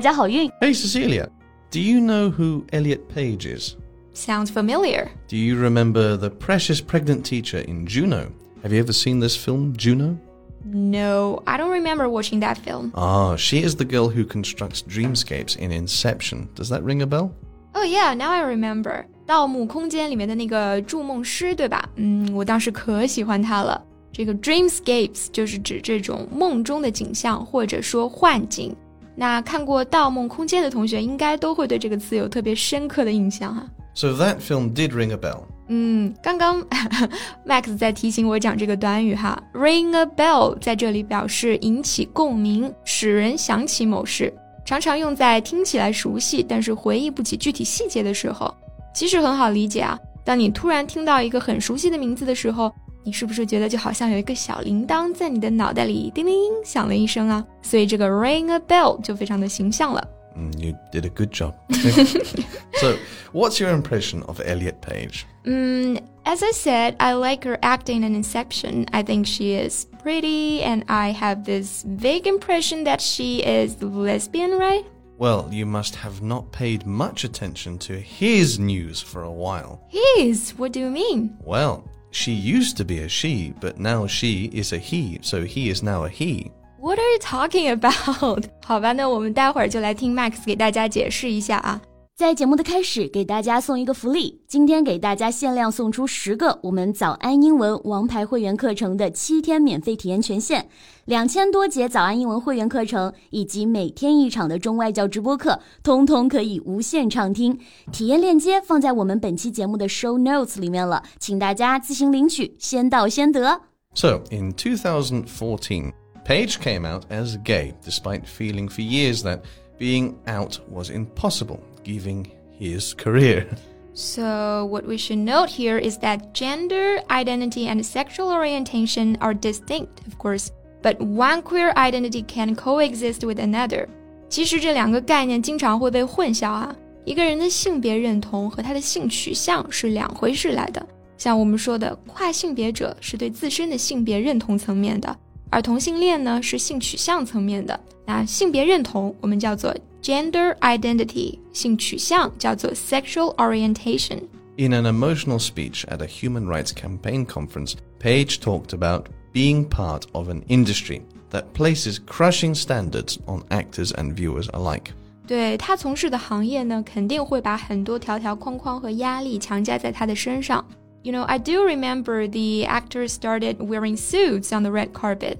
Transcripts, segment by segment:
家好运！Hey Cecilia, do you know who Elliot Page is? Sounds familiar. Do you remember the precious pregnant teacher in Juno? Have you ever seen this film, Juno? No, I don't remember watching that film. Ah, she is the girl who constructs dreamscapes in Inception. Does that ring a bell? Oh yeah, now I remember. 盗墓空间里面的那个筑梦师，对吧？嗯，我当时可喜欢他了。这个 dreamscapes 就是指这种梦中的景象，或者说幻景。 那看过《盗梦空间》的同学，应该都会对这个词有特别深刻的印象哈。So that film did ring a bell. 嗯，刚刚 Max 在提醒我讲这个短语哈，ring a bell 在这里表示引起共鸣，使人想起某事，常常用在听起来熟悉但是回忆不起具体细节的时候。其实很好理解啊，当你突然听到一个很熟悉的名字的时候，你是不是觉得就好像有一个小铃铛在你的脑袋里叮铃响了一声啊？所以这个 ring a bell 就非常的形象了。Mm, you did a good job. so, what's your impression of Elliot Page? Mm, as I said, I like her acting in Inception. I think she is pretty, and I have this vague impression that she is lesbian, right? Well, you must have not paid much attention to his news for a while. His? What do you mean? Well, she used to be a she, but now she is a he, so he is now a he. What are you talking about？好吧，那我们待会儿就来听 Max 给大家解释一下啊。 在节目的开始，给大家送一个福利，今天给大家限量送出十个我们早安英文王牌会员课程的七天免费体验权限，两千多节早安英文会员课程以及每天一场的中外教直播课，通通可以无限畅听。体验链接放在我们本期节目的 show notes 里面了，请大家自行领取，先到先得。So in 2014, Page came out as gay, despite feeling for years that being out was impossible given his career. So, what we should note here is that gender, identity, and sexual orientation are distinct, of course, but one queer identity can coexist with another. 其实这两个概念经常会被混淆啊。一个人的性别认同和他的性取向是两回事来的。像我们说的跨性别者是对自身的性别认同层面的，而同性恋呢是性取向层面的，那性别认同我们叫做 gender identity，性取向叫做 sexual orientation。In an emotional speech at a human rights campaign conference, Page talked about being part of an industry that places crushing standards on actors and viewers alike. 对他从事的行业呢，肯定会把很多条条框框和压力强加在他的身上。you know, I do remember the actor started wearing suits on the red carpet,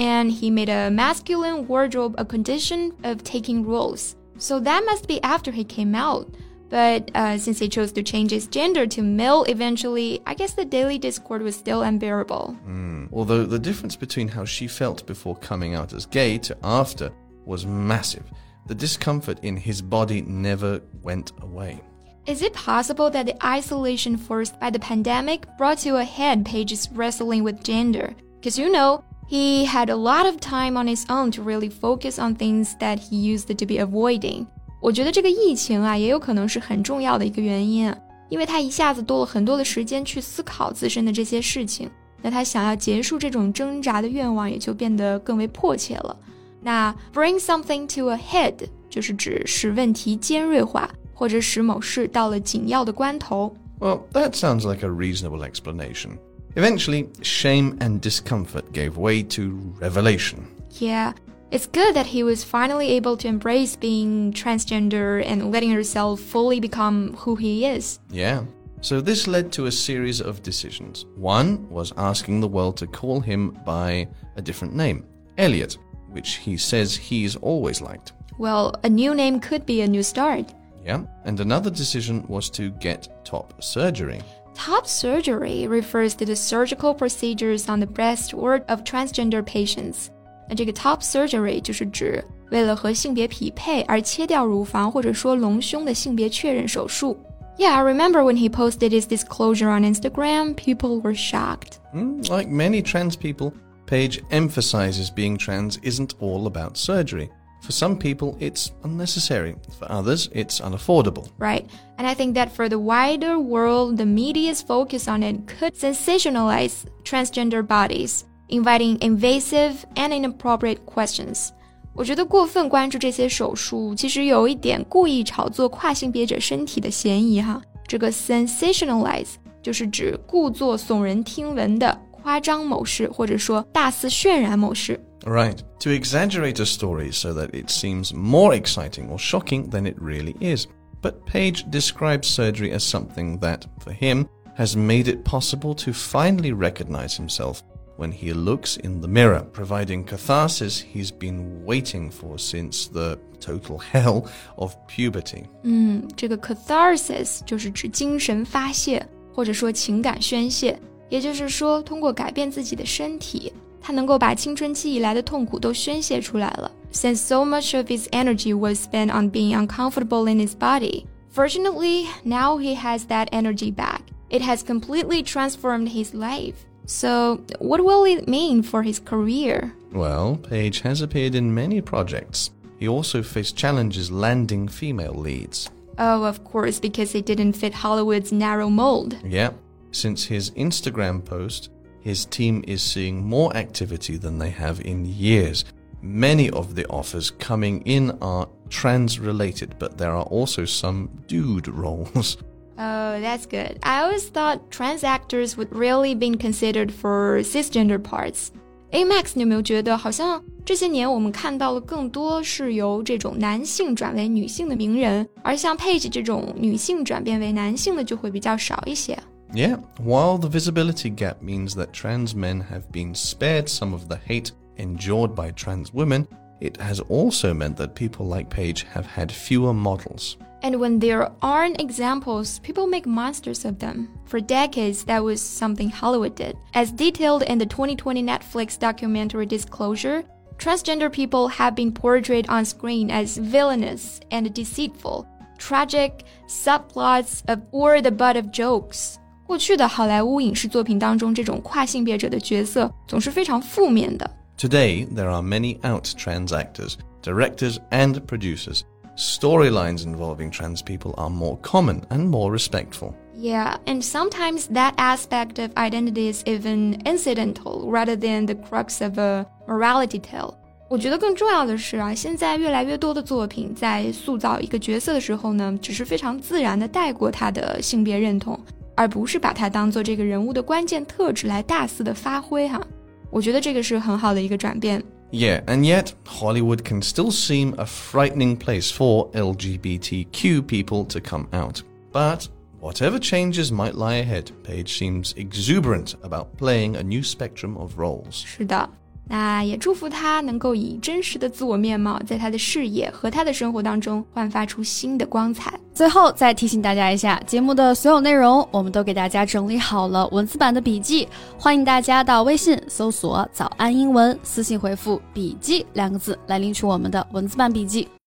and he made a masculine wardrobe a condition of taking roles. So that must be after he came out. But uh, since he chose to change his gender to male eventually, I guess the daily discord was still unbearable. Mm. Although the difference between how she felt before coming out as gay to after was massive, the discomfort in his body never went away. Is it possible that the isolation forced by the pandemic brought to a head Page's wrestling with gender? Because you know, he had a lot of time on his own to really focus on things that he used to be avoiding. 我觉得这个疫情啊，也有可能是很重要的一个原因，因为他一下子多了很多的时间去思考自身的这些事情，那他想要结束这种挣扎的愿望也就变得更为迫切了。那 bring something to a head 就是指使问题尖锐化。或者使某事到了紧要的关头。Well, that sounds like a reasonable explanation. Eventually, shame and discomfort gave way to revelation. Yeah, it's good that he was finally able to embrace being transgender and letting herself fully become who he is. Yeah. So this led to a series of decisions. One was asking the world to call him by a different name, Elliot, which he says he's always liked. Well, a new name could be a new start. Yeah, and another decision was to get top surgery. Top surgery refers to the surgical procedures on the breast or of transgender patients. 那这个 top surgery 就是指 为了和性别匹配而切掉乳房或者说隆胸的性别确认手术。Yeah, I remember when he posted his disclosure on Instagram, people were shocked. Mm, like many trans people, Page emphasizes being trans isn't all about surgery. For some people, it's unnecessary. For others, it's unaffordable. Right. And I think that for the wider world, the media's focus on it could sensationalize transgender bodies, inviting invasive and inappropriate questions. 我觉得过分关注这些手术，其实有一点故意炒作跨性别者身体的嫌疑哈。这个 sensationalize 就是指故作耸人听闻的 夸张某事，或者说大肆渲染某事。Right. To exaggerate a story so that it seems more exciting or shocking than it really is. But Page describes surgery as something that, for him, has made it possible to finally recognize himself when he looks in the mirror, providing catharsis he's been waiting for since the total hell of puberty. 嗯，这个 catharsis 就是指精神发泄或者说情感宣泄， 也就是说，通过改变自己的身体，他能够把青春期以来的痛苦都宣泄出来了。Since so much of his energy was spent on being uncomfortable in his body, fortunately, now he has that energy back. It has completely transformed his life. So, what will it mean for his career? Well, Page has appeared in many projects. He also faced challenges landing female leads. Oh, of course, because it didn't fit Hollywood's narrow mold. Yeah, since his Instagram post, his team is seeing more activity than they have in years. Many of the offers coming in are trans related, but there are also some dude roles. Oh, that's good. I always thought trans actors would really be considered for cisgender parts. A Max，你有没有觉得好像这些年我们看到了更多是由这种男性转为女性的名人，而像 Page 这种女性转变为男性的就会比较少一些。 yeah, while the visibility gap means that trans men have been spared some of the hate endured by trans women, it has also meant that people like Page have had fewer models. And when there aren't examples, people make monsters of them. For decades, that was something Hollywood did. As detailed in the 2020 Netflix documentary Disclosure, transgender people have been portrayed on screen as villainous and deceitful, tragic subplots of or the butt of jokes. 过去的好莱坞影视作品当中，这种跨性别者的角色总是非常负面的。Today, there are many out trans actors, directors, and producers storylines involving trans people are more common and more respectful. Yeah, and sometimes that aspect of identity is even incidental rather than the crux of a morality tale. 我觉得更重要的是啊，现在越来越多的作品在塑造一个角色的时候呢，只是非常自然的带过他的性别认同， 而不是把它当做这个人物的关键特质来大肆的发挥哈。我觉得这个是很好的一个转变。yeah, and yet Hollywood can still seem a frightening place for LGBTQ people to come out. But whatever changes might lie ahead, Page seems exuberant about playing a new spectrum of roles. 是的。 那也祝福他能够以真实的自我面貌，在他的事业和他的生活当中焕发出新的光彩。最后再提醒大家一下，节目的所有内容我们都给大家整理好了文字版的笔记，欢迎大家到微信搜索“早安英文”，私信回复“笔记”两个字来领取我们的文字版笔记。